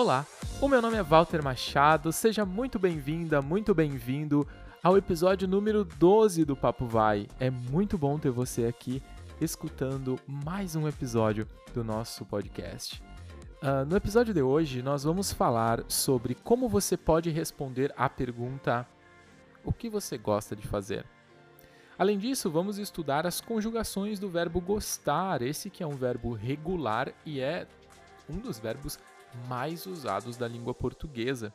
Olá, o meu nome é Walter Machado, seja muito bem-vinda, muito bem-vindo ao episódio número 12 do Papo Vai. É muito bom ter você aqui escutando mais um episódio do nosso podcast. Uh, no episódio de hoje, nós vamos falar sobre como você pode responder à pergunta: O que você gosta de fazer? Além disso, vamos estudar as conjugações do verbo gostar, esse que é um verbo regular e é um dos verbos mais usados da língua portuguesa.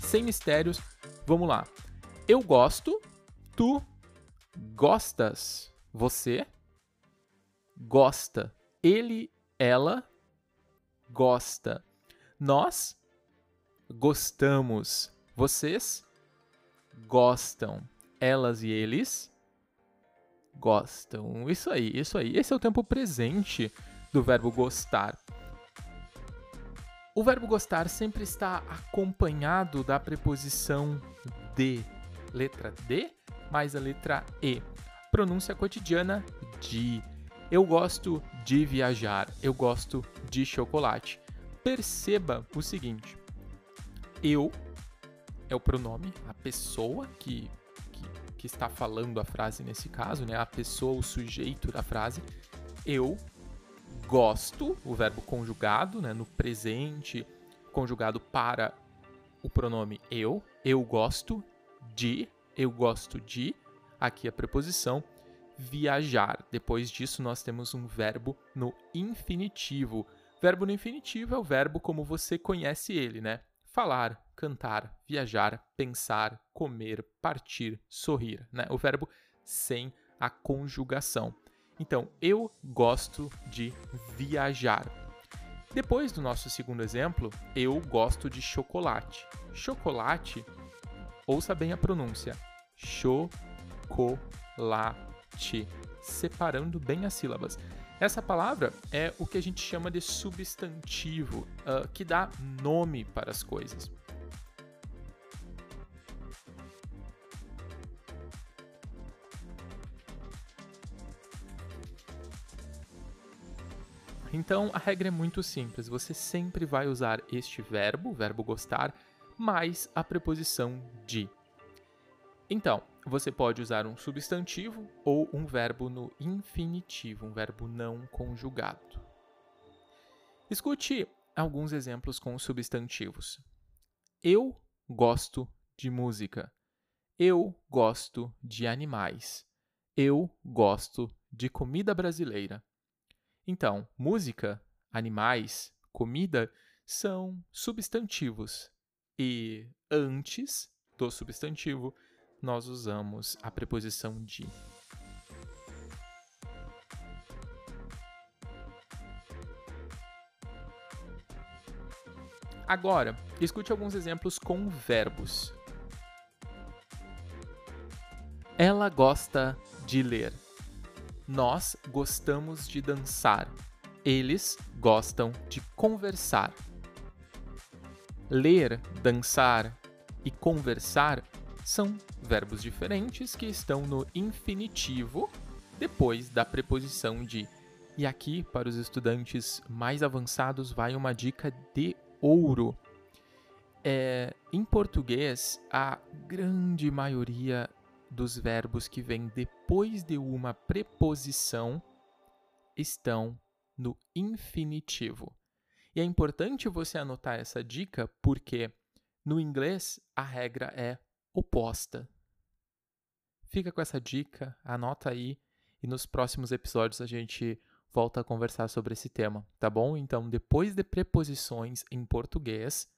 Sem mistérios, vamos lá. Eu gosto, tu gostas, você gosta, ele, ela gosta, nós gostamos, vocês gostam elas e eles gostam. Isso aí, isso aí. Esse é o tempo presente do verbo gostar. O verbo gostar sempre está acompanhado da preposição de. Letra D mais a letra E. Pronúncia cotidiana de. Eu gosto de viajar. Eu gosto de chocolate. Perceba o seguinte: eu é o pronome, a pessoa que que está falando a frase nesse caso, né? A pessoa, o sujeito da frase. Eu gosto, o verbo conjugado, né? No presente, conjugado para o pronome eu. Eu gosto de, eu gosto de, aqui a preposição, viajar. Depois disso, nós temos um verbo no infinitivo. Verbo no infinitivo é o verbo como você conhece ele, né? Falar, cantar, viajar, pensar, comer, partir, sorrir, né? O verbo sem a conjugação. Então, eu gosto de viajar. Depois do nosso segundo exemplo, eu gosto de chocolate. Chocolate, ouça bem a pronúncia. Chocolate. Separando bem as sílabas. Essa palavra é o que a gente chama de substantivo, uh, que dá nome para as coisas. Então a regra é muito simples, você sempre vai usar este verbo, verbo gostar, mais a preposição de. Então, você pode usar um substantivo ou um verbo no infinitivo, um verbo não conjugado. Escute alguns exemplos com substantivos. Eu gosto de música. Eu gosto de animais. Eu gosto de comida brasileira. Então, música, animais, comida são substantivos. E antes do substantivo, nós usamos a preposição de. Agora, escute alguns exemplos com verbos. Ela gosta de ler. Nós gostamos de dançar. Eles gostam de conversar. Ler, dançar e conversar são verbos diferentes que estão no infinitivo depois da preposição de. E aqui, para os estudantes mais avançados, vai uma dica de ouro. É, em português, a grande maioria dos verbos que vêm depois de uma preposição estão no infinitivo. E é importante você anotar essa dica porque no inglês a regra é oposta. Fica com essa dica, anota aí e nos próximos episódios a gente volta a conversar sobre esse tema, tá bom? Então, depois de preposições em português,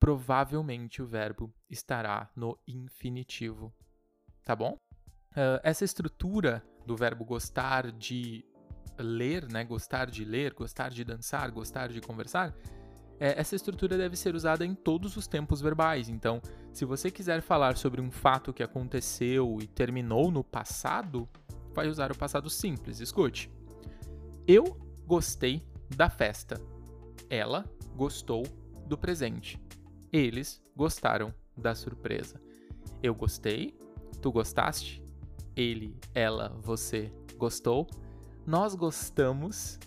provavelmente o verbo estará no infinitivo tá bom? Uh, essa estrutura do verbo gostar de ler, né? Gostar de ler, gostar de dançar, gostar de conversar. É, essa estrutura deve ser usada em todos os tempos verbais. Então, se você quiser falar sobre um fato que aconteceu e terminou no passado, vai usar o passado simples. Escute. Eu gostei da festa. Ela gostou do presente. Eles gostaram da surpresa. Eu gostei, tu gostaste? Ele, ela, você gostou? Nós gostamos,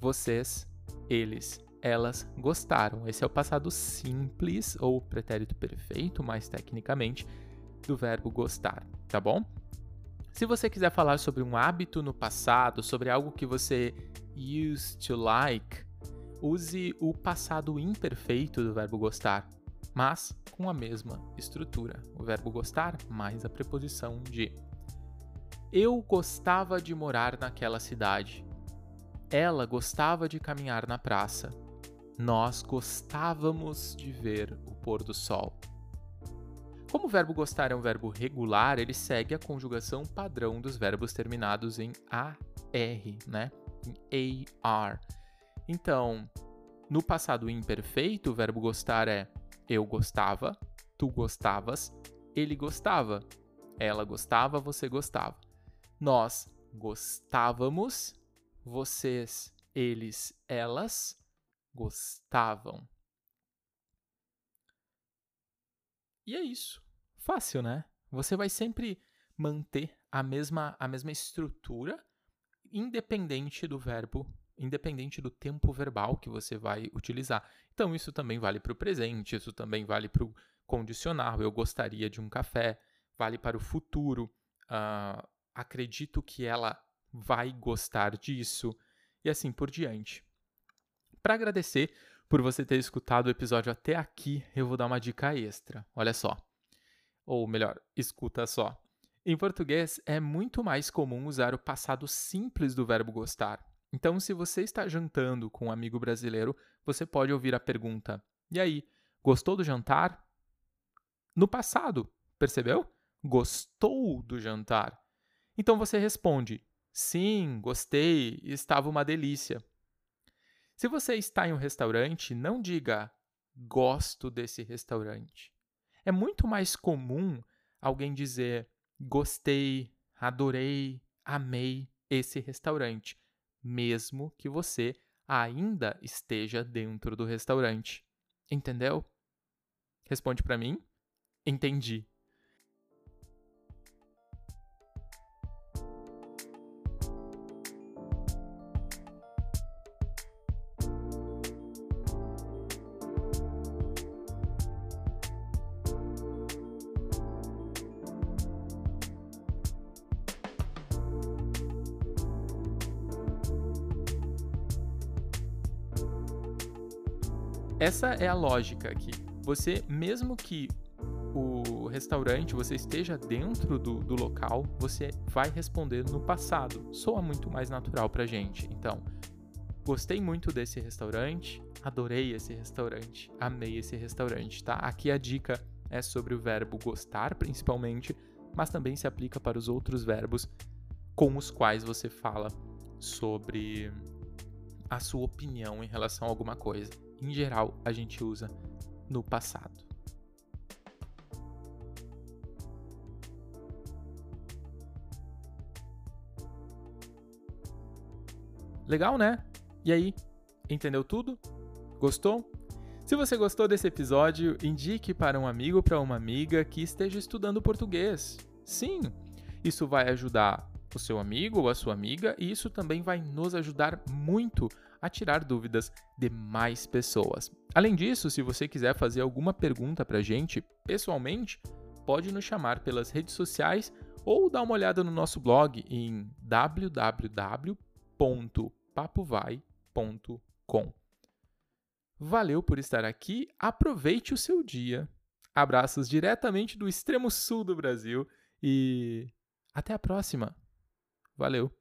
vocês, eles, elas gostaram. Esse é o passado simples ou pretérito perfeito, mais tecnicamente, do verbo gostar, tá bom? Se você quiser falar sobre um hábito no passado, sobre algo que você used to like, use o passado imperfeito do verbo gostar, mas com a mesma estrutura. O verbo gostar mais a preposição de. Eu gostava de morar naquela cidade. Ela gostava de caminhar na praça. Nós gostávamos de ver o pôr do sol. Como o verbo gostar é um verbo regular, ele segue a conjugação padrão dos verbos terminados em AR, né? Em AR. Então, no passado imperfeito, o verbo gostar é eu gostava, tu gostavas, ele gostava, ela gostava, você gostava. Nós gostávamos, vocês, eles, elas gostavam. E é isso. Fácil, né? Você vai sempre manter a mesma, a mesma estrutura, independente do verbo, independente do tempo verbal que você vai utilizar. Então, isso também vale para o presente, isso também vale para o condicional. Eu gostaria de um café, vale para o futuro. Uh, acredito que ela vai gostar disso, e assim por diante. Para agradecer por você ter escutado o episódio até aqui, eu vou dar uma dica extra. Olha só. Ou melhor, escuta só. Em português, é muito mais comum usar o passado simples do verbo gostar. Então, se você está jantando com um amigo brasileiro, você pode ouvir a pergunta: E aí, gostou do jantar? No passado, percebeu? Gostou do jantar. Então você responde: Sim, gostei, estava uma delícia. Se você está em um restaurante, não diga gosto desse restaurante. É muito mais comum alguém dizer gostei, adorei, amei esse restaurante, mesmo que você ainda esteja dentro do restaurante. Entendeu? Responde para mim. Entendi. Essa é a lógica aqui. Você, mesmo que o restaurante você esteja dentro do, do local, você vai responder no passado. Soa muito mais natural pra gente. Então, gostei muito desse restaurante, adorei esse restaurante, amei esse restaurante, tá? Aqui a dica é sobre o verbo gostar, principalmente, mas também se aplica para os outros verbos com os quais você fala sobre a sua opinião em relação a alguma coisa em geral, a gente usa no passado. Legal, né? E aí, entendeu tudo? Gostou? Se você gostou desse episódio, indique para um amigo ou para uma amiga que esteja estudando português. Sim, isso vai ajudar o seu amigo ou a sua amiga e isso também vai nos ajudar muito a tirar dúvidas de mais pessoas. Além disso, se você quiser fazer alguma pergunta para a gente pessoalmente, pode nos chamar pelas redes sociais ou dar uma olhada no nosso blog em www.papovai.com. Valeu por estar aqui, aproveite o seu dia. Abraços diretamente do extremo sul do Brasil e até a próxima. Valeu!